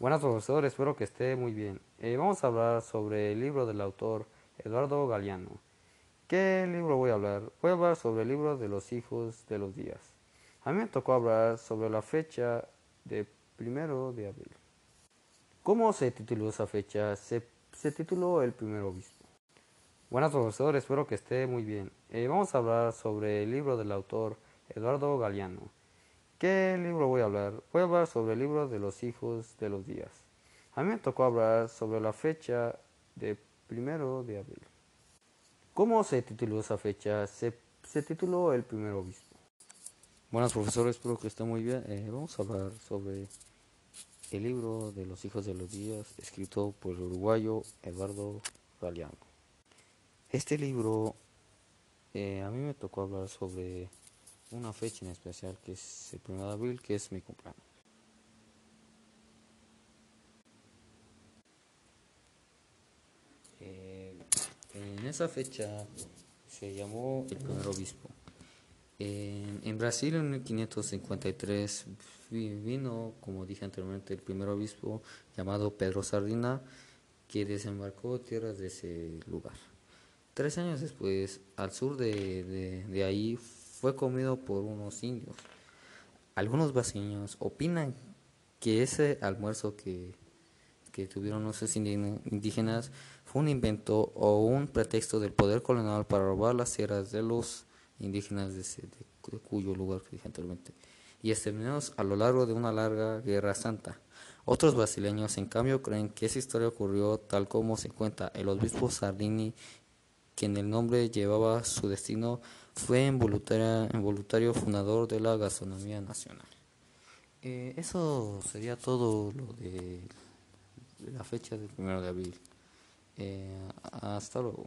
Buenas profesor, espero que esté muy bien. Eh, vamos a hablar sobre el libro del autor Eduardo Galeano. ¿Qué libro voy a hablar? Voy a hablar sobre el libro de los hijos de los días. A mí me tocó hablar sobre la fecha de primero de abril. ¿Cómo se tituló esa fecha? Se, tituló El primer obispo. Buenas profesor, espero que esté muy bien. Eh, vamos a hablar sobre el libro del autor Eduardo Galeano. ¿Qué libro voy a hablar? Voy a hablar sobre el libro de los hijos de los días. A mí me tocó hablar sobre la fecha de primero de abril. ¿Cómo se tituló esa fecha? Se, se tituló El primer obispo. Buenas profesores, espero que esté muy bien. Eh, vamos a hablar sobre el libro de los hijos de los días, escrito por el uruguayo Eduardo Galeano. Este libro, eh, a mí me tocó hablar sobre una fecha en especial que es el 1 de abril, que es mi cumpleaños. Eh, en esa fecha se llamó el primer obispo. En, en, Brasil en 1553 vino, como dije anteriormente, el primer obispo llamado Pedro Sardina, que desembarcó tierras de ese lugar. Tres años después, al sur de, de, de ahí fue comido por unos indios. Algunos vecinos opinan que ese almuerzo que, que tuvieron esos indígenas fue un invento o un pretexto del poder colonial para robar las tierras de los indígenas de, de cuyo lugar que dije anteriormente y exterminados a lo largo de una larga guerra santa. Otros brasileños, en cambio, creen que esa historia ocurrió tal como se cuenta. El obispo Sardini, quien el nombre llevaba su destino, fue involuntario fundador de la gastronomía nacional. Eh, eso sería todo lo de la fecha del 1 de abril. Eh, hasta luego.